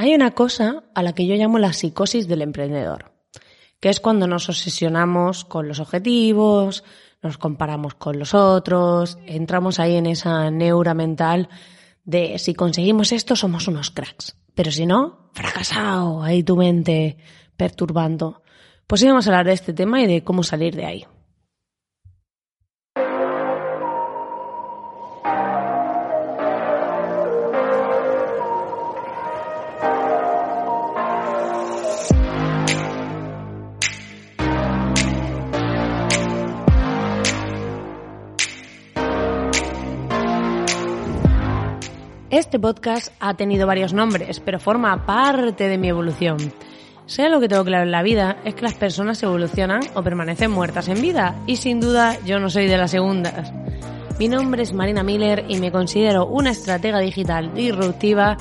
Hay una cosa a la que yo llamo la psicosis del emprendedor, que es cuando nos obsesionamos con los objetivos, nos comparamos con los otros, entramos ahí en esa neura mental de si conseguimos esto somos unos cracks, pero si no, fracasado, ahí tu mente perturbando. Pues íbamos a hablar de este tema y de cómo salir de ahí. Este podcast ha tenido varios nombres, pero forma parte de mi evolución. Sea lo que tengo claro en la vida es que las personas evolucionan o permanecen muertas en vida, y sin duda yo no soy de las segundas. Mi nombre es Marina Miller y me considero una estratega digital disruptiva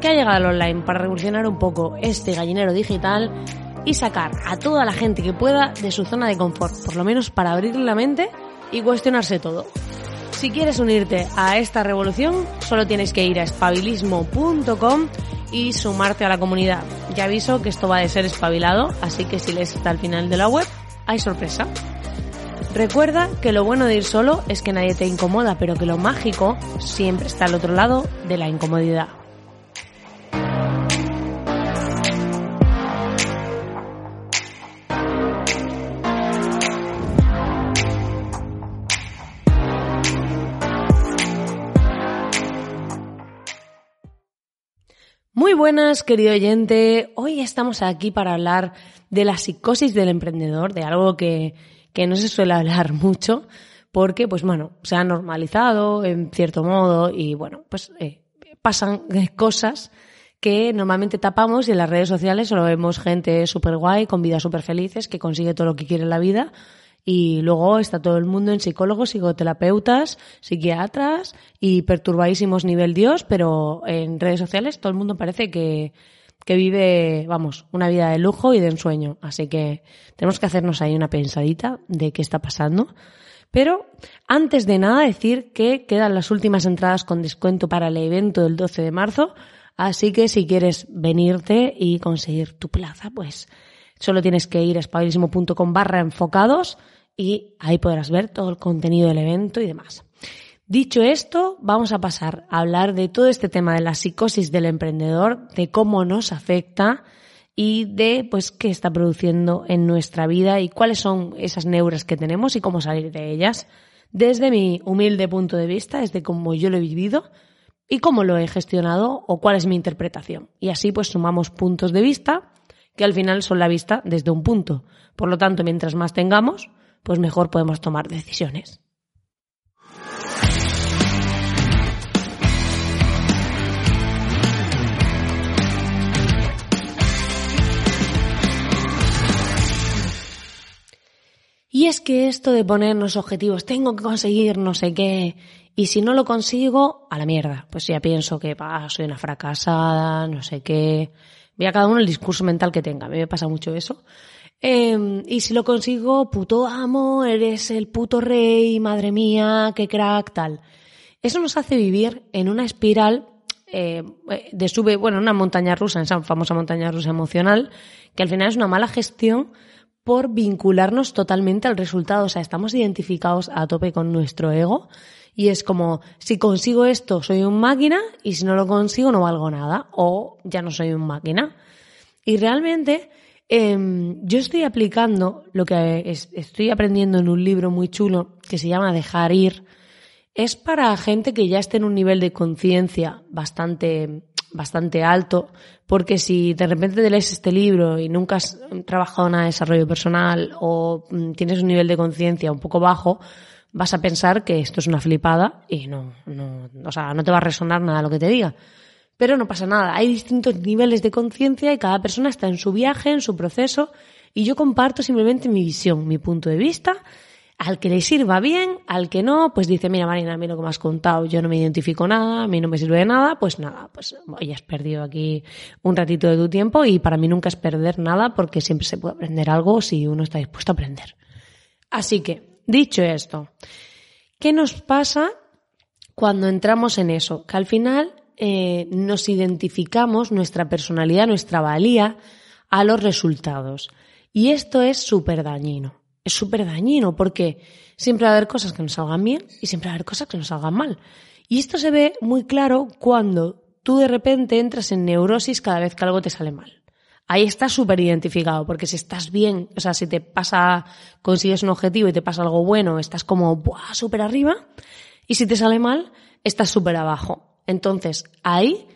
que ha llegado al online para revolucionar un poco este gallinero digital y sacar a toda la gente que pueda de su zona de confort, por lo menos para abrirle la mente y cuestionarse todo. Si quieres unirte a esta revolución, solo tienes que ir a espabilismo.com y sumarte a la comunidad. Ya aviso que esto va a ser espabilado, así que si lees hasta el final de la web, hay sorpresa. Recuerda que lo bueno de ir solo es que nadie te incomoda, pero que lo mágico siempre está al otro lado de la incomodidad. Buenas, querido oyente. Hoy estamos aquí para hablar de la psicosis del emprendedor, de algo que, no se suele hablar mucho, porque, pues bueno, se ha normalizado en cierto modo y, bueno, pues eh, pasan cosas que normalmente tapamos y en las redes sociales solo vemos gente súper guay, con vidas súper felices, que consigue todo lo que quiere en la vida y luego está todo el mundo en psicólogos, psicoterapeutas, psiquiatras y perturbadísimos nivel Dios, pero en redes sociales todo el mundo parece que, que vive, vamos, una vida de lujo y de ensueño. Así que tenemos que hacernos ahí una pensadita de qué está pasando. Pero antes de nada decir que quedan las últimas entradas con descuento para el evento del 12 de marzo. Así que si quieres venirte y conseguir tu plaza, pues solo tienes que ir a espabilismo.com barra enfocados y ahí podrás ver todo el contenido del evento y demás. Dicho esto, vamos a pasar a hablar de todo este tema de la psicosis del emprendedor, de cómo nos afecta y de pues qué está produciendo en nuestra vida y cuáles son esas neuras que tenemos y cómo salir de ellas. Desde mi humilde punto de vista, desde cómo yo lo he vivido y cómo lo he gestionado o cuál es mi interpretación. Y así pues sumamos puntos de vista que al final son la vista desde un punto. Por lo tanto, mientras más tengamos, pues mejor podemos tomar decisiones. Y es que esto de ponernos objetivos, tengo que conseguir no sé qué, y si no lo consigo, a la mierda. Pues ya pienso que soy una fracasada, no sé qué. Voy a cada uno el discurso mental que tenga. A mí me pasa mucho eso. Em, y si lo consigo, puto amo, eres el puto rey, madre mía, qué crack, tal. Eso nos hace vivir en una espiral eh, de sube, bueno, una montaña rusa, esa famosa montaña rusa emocional, que al final es una mala gestión por vincularnos totalmente al resultado. O sea, estamos identificados a tope con nuestro ego y es como, si consigo esto, soy un máquina y si no lo consigo, no valgo nada o ya no soy un máquina. Y realmente Em, yo estoy aplicando lo que estoy aprendiendo en un libro muy chulo que se llama Dejar ir. Es para gente que ya esté en un nivel de conciencia bastante, bastante alto, porque si de repente te lees este libro y nunca has trabajado nada de desarrollo personal o mm, tienes un nivel de conciencia un poco bajo, vas a pensar que esto es una flipada y no, no, o sea, no te va a resonar nada lo que te diga. Pero no pasa nada, hay distintos niveles de conciencia y cada persona está en su viaje, en su proceso, y yo comparto simplemente mi visión, mi punto de vista. Al que le sirva bien, al que no, pues dice, mira Marina, a mí lo que me has contado, yo no me identifico nada, a mí no me sirve de nada, pues nada, pues ya has perdido aquí un ratito de tu tiempo y para mí nunca es perder nada porque siempre se puede aprender algo si uno está dispuesto a aprender. Así que, dicho esto, ¿qué nos pasa cuando entramos en eso? Que al final eh, nos identificamos, nuestra personalidad, nuestra valía, a los resultados. Y esto es súper dañino. Es súper dañino porque siempre va a haber cosas que nos salgan bien y siempre va a haber cosas que nos salgan mal. Y esto se ve muy claro cuando tú de repente entras en neurosis cada vez que algo te sale mal. Ahí estás súper identificado, porque si estás bien, o sea, si te pasa, consigues un objetivo y te pasa algo bueno, estás como súper arriba, y si te sale mal, estás súper abajo. Entonces, ahí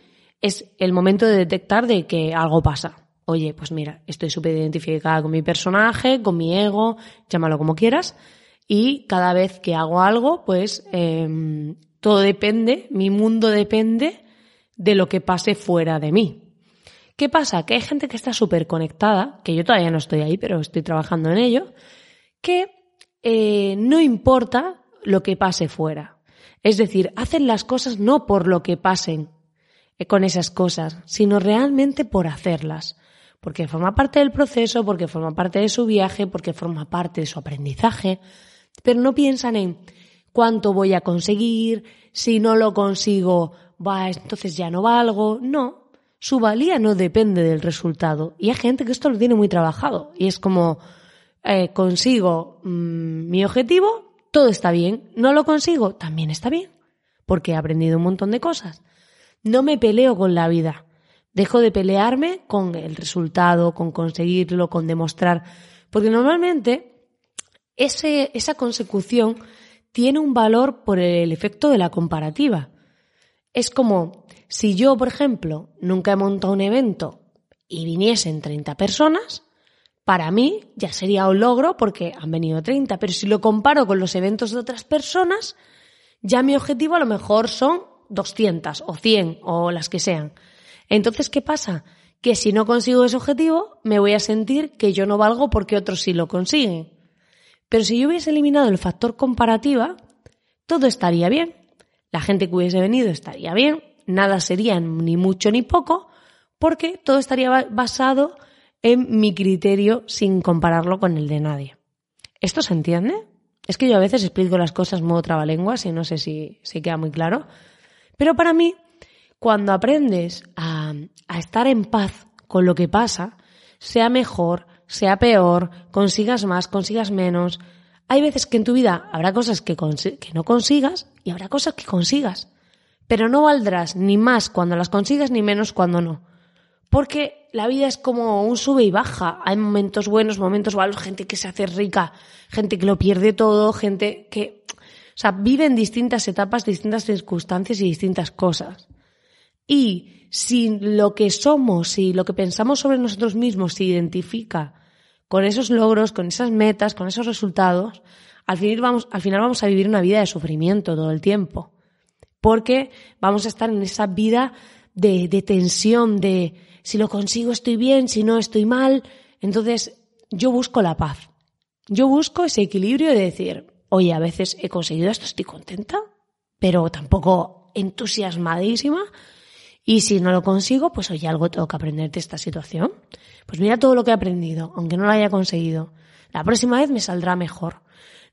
es el momento de detectar de que algo pasa. Oye, pues mira, estoy súper identificada con mi personaje, con mi ego, llámalo como quieras, y cada vez que hago algo, pues em, todo depende, mi mundo depende de lo que pase fuera de mí. ¿Qué pasa? Que hay gente que está súper conectada, que yo todavía no estoy ahí, pero estoy trabajando en ello, que eh, no importa lo que pase fuera. Es decir, hacen las cosas no por lo que pasen eh, con esas cosas, sino realmente por hacerlas. Porque forma parte del proceso, porque forma parte de su viaje, porque forma parte de su aprendizaje, pero no piensan en cuánto voy a conseguir, si no lo consigo, va, entonces ya no valgo. No, su valía no depende del resultado. Y hay gente que esto lo tiene muy trabajado. Y es como, eh, consigo mm, mi objetivo, todo está bien. No lo consigo, también está bien. Porque he aprendido un montón de cosas. No me peleo con la vida. Dejo de pelearme con el resultado, con conseguirlo, con demostrar. Porque normalmente ese, esa consecución tiene un valor por el efecto de la comparativa. Es como si yo, por ejemplo, nunca he montado un evento y viniesen 30 personas, para mí ya sería un logro porque han venido 30, pero si lo comparo con los eventos de otras personas, ya mi objetivo a lo mejor son 200 o 100 o las que sean. Entonces, ¿qué pasa? Que si no consigo ese objetivo, me voy a sentir que yo no valgo porque otros sí lo consiguen. Pero si yo hubiese eliminado el factor comparativa, todo estaría bien. La gente que hubiese venido estaría bien, nada sería ni mucho ni poco, porque todo estaría basado en mi criterio sin compararlo con el de nadie. ¿Esto se entiende? Es que yo a veces explico las cosas modo trabalenguas y no sé si, si queda muy claro. Pero para mí, cuando aprendes a, a estar en paz con lo que pasa, sea mejor, sea peor, consigas más, consigas menos. Hay veces que en tu vida habrá cosas que, que no consigas y habrá cosas que consigas. Pero no valdrás ni más cuando las consigas ni menos cuando no. Porque la vida es como un sube y baja. Hay momentos buenos, momentos malos, gente que se hace rica, gente que lo pierde todo, gente que, o sea, vive en distintas etapas, distintas circunstancias y distintas cosas. Y si lo que somos, si lo que pensamos sobre nosotros mismos se identifica con esos logros, con esas metas, con esos resultados, al final vamos, al final vamos a vivir una vida de sufrimiento todo el tiempo. Porque vamos a estar en esa vida de, de tensión, de si lo consigo estoy bien, si no estoy mal. Entonces, yo busco la paz. Yo busco ese equilibrio de decir, oye, a veces he conseguido esto, estoy contenta, pero tampoco entusiasmadísima. Y si no lo consigo, pues oye, algo tengo que aprender de esta situación. Pues mira todo lo que he aprendido, aunque no lo haya conseguido. La próxima vez me saldrá mejor.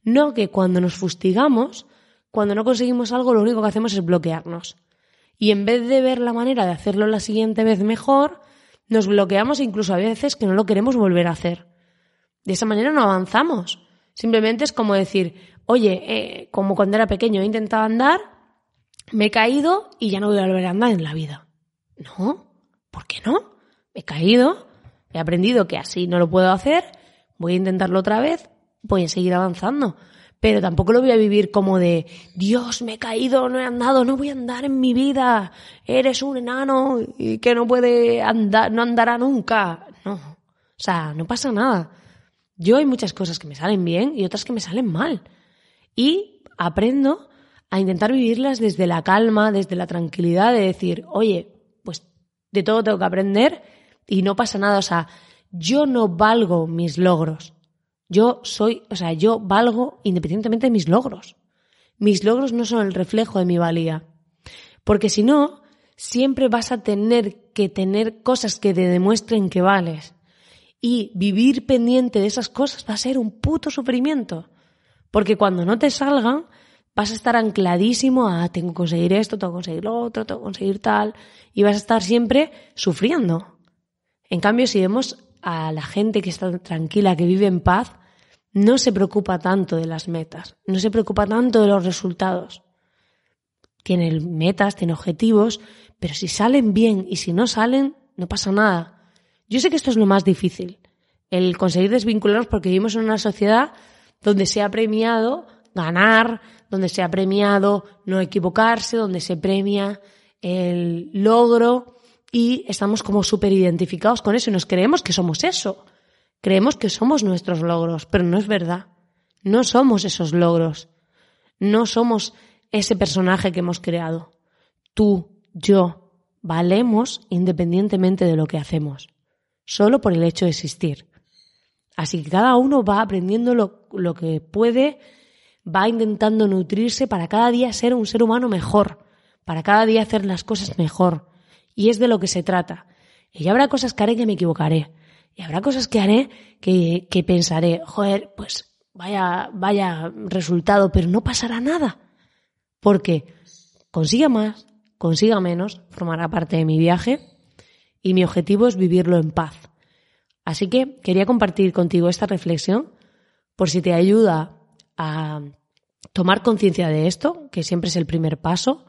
No que cuando nos fustigamos, cuando no conseguimos algo, lo único que hacemos es bloquearnos. Y en vez de ver la manera de hacerlo la siguiente vez mejor, nos bloqueamos incluso a veces que no lo queremos volver a hacer. De esa manera no avanzamos. Simplemente es como decir, oye, eh, como cuando era pequeño he intentado andar, me he caído y ya no voy a volver a andar en la vida. No, ¿por qué no? Me he caído, he aprendido que así no lo puedo hacer, voy a intentarlo otra vez, voy a seguir avanzando. Pero tampoco lo voy a vivir como de, Dios, me he caído, no he andado, no voy a andar en mi vida, eres un enano y que no puede andar, no andará nunca. No, o sea, no pasa nada. Yo hay muchas cosas que me salen bien y otras que me salen mal. Y aprendo a intentar vivirlas desde la calma, desde la tranquilidad de decir, oye, pues de todo tengo que aprender y no pasa nada. O sea, yo no valgo mis logros. Yo soy, o sea, yo valgo independientemente de mis logros. Mis logros no son el reflejo de mi valía. Porque si no, siempre vas a tener que tener cosas que te demuestren que vales. Y vivir pendiente de esas cosas va a ser un puto sufrimiento. Porque cuando no te salgan, vas a estar ancladísimo a tengo que conseguir esto, tengo que conseguir lo otro, tengo que conseguir tal, y vas a estar siempre sufriendo. En cambio, si vemos a la gente que está tranquila, que vive en paz, no se preocupa tanto de las metas, no se preocupa tanto de los resultados. Tiene metas, tiene objetivos, pero si salen bien y si no salen, no pasa nada. Yo sé que esto es lo más difícil, el conseguir desvincularnos porque vivimos en una sociedad donde se ha premiado ganar, donde se ha premiado no equivocarse, donde se premia el logro y estamos como súper identificados con eso y nos creemos que somos eso. Creemos que somos nuestros logros, pero no es verdad. No somos esos logros. No somos ese personaje que hemos creado. Tú, yo, valemos independientemente de lo que hacemos, solo por el hecho de existir. Así que cada uno va aprendiendo lo, lo que puede, va intentando nutrirse para cada día ser un ser humano mejor, para cada día hacer las cosas mejor. Y es de lo que se trata. Y habrá cosas que haré que me equivocaré. Y habrá cosas que haré que, que pensaré, joder, pues vaya, vaya resultado, pero no pasará nada. Porque consiga más, consiga menos, formará parte de mi viaje y mi objetivo es vivirlo en paz. Así que quería compartir contigo esta reflexión por si te ayuda a tomar conciencia de esto, que siempre es el primer paso,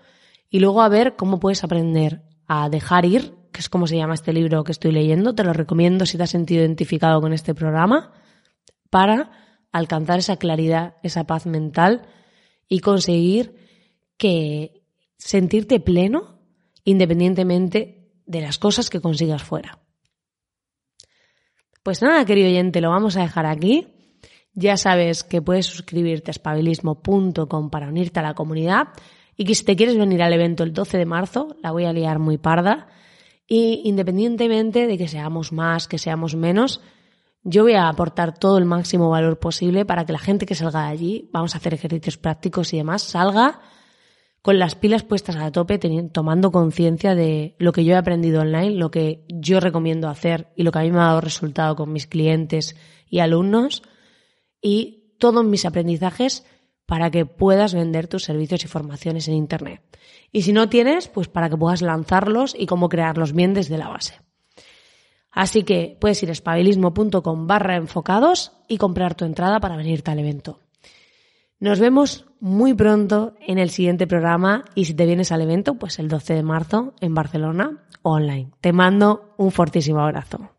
y luego a ver cómo puedes aprender a dejar ir, que es como se llama este libro que estoy leyendo, te lo recomiendo si te has sentido identificado con este programa, para alcanzar esa claridad, esa paz mental y conseguir que sentirte pleno independientemente de las cosas que consigas fuera. Pues nada, querido oyente, lo vamos a dejar aquí. Ya sabes que puedes suscribirte a espabilismo.com para unirte a la comunidad y que si te quieres venir al evento el 12 de marzo, la voy a liar muy parda. Y independientemente de que seamos más, que seamos menos, yo voy a aportar todo el máximo valor posible para que la gente que salga de allí, vamos a hacer ejercicios prácticos y demás, salga con las pilas puestas a tope, tomando conciencia de lo que yo he aprendido online, lo que yo recomiendo hacer y lo que a mí me ha dado resultado con mis clientes y alumnos y todos mis aprendizajes para que puedas vender tus servicios y formaciones en Internet. Y si no tienes, pues para que puedas lanzarlos y cómo crearlos bien desde la base. Así que puedes ir a espabilismo.com barra enfocados y comprar tu entrada para venirte al evento. Nos vemos muy pronto en el siguiente programa y si te vienes al evento, pues el 12 de marzo en Barcelona online. Te mando un fortísimo abrazo.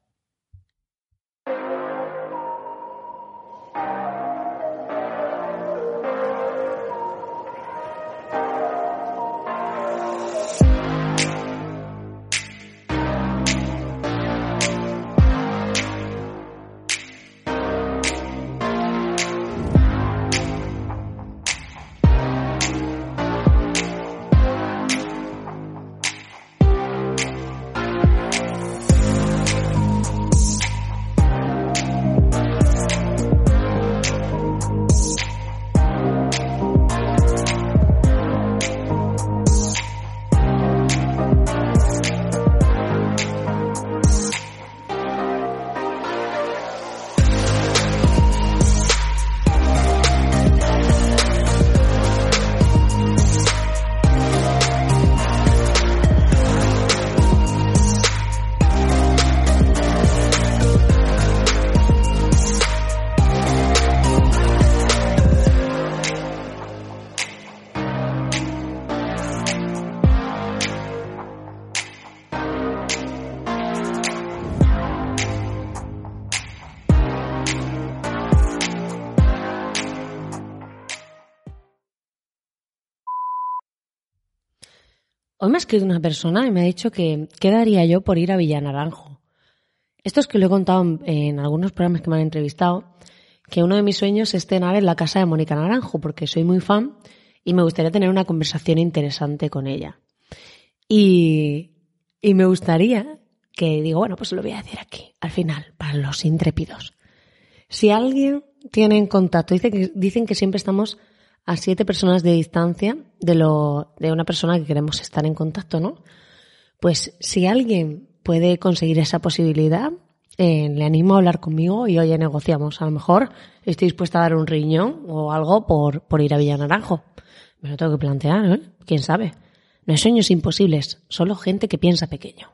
Hoy me ha escrito una persona y me ha dicho que qué daría yo por ir a Villanaranjo. Esto es que lo he contado en, algunos programas que me han entrevistado, que uno de mis sueños es cenar en la casa de Mónica Naranjo, porque soy muy fan y me gustaría tener una conversación interesante con ella. Y, y me gustaría que digo, bueno, pues lo voy a decir aquí, al final, para los intrépidos. Si alguien tiene en contacto, dicen que siempre estamos a siete personas de distancia de, lo, de una persona que queremos estar en contacto, ¿no? Pues si alguien puede conseguir esa posibilidad, eh, le animo a hablar conmigo y oye, negociamos. A lo mejor estoy dispuesta a dar un riñón o algo por, por ir a Villa Naranjo. Me lo tengo que plantear, ¿eh? ¿Quién sabe? No hay sueños imposibles, solo gente que piensa pequeño.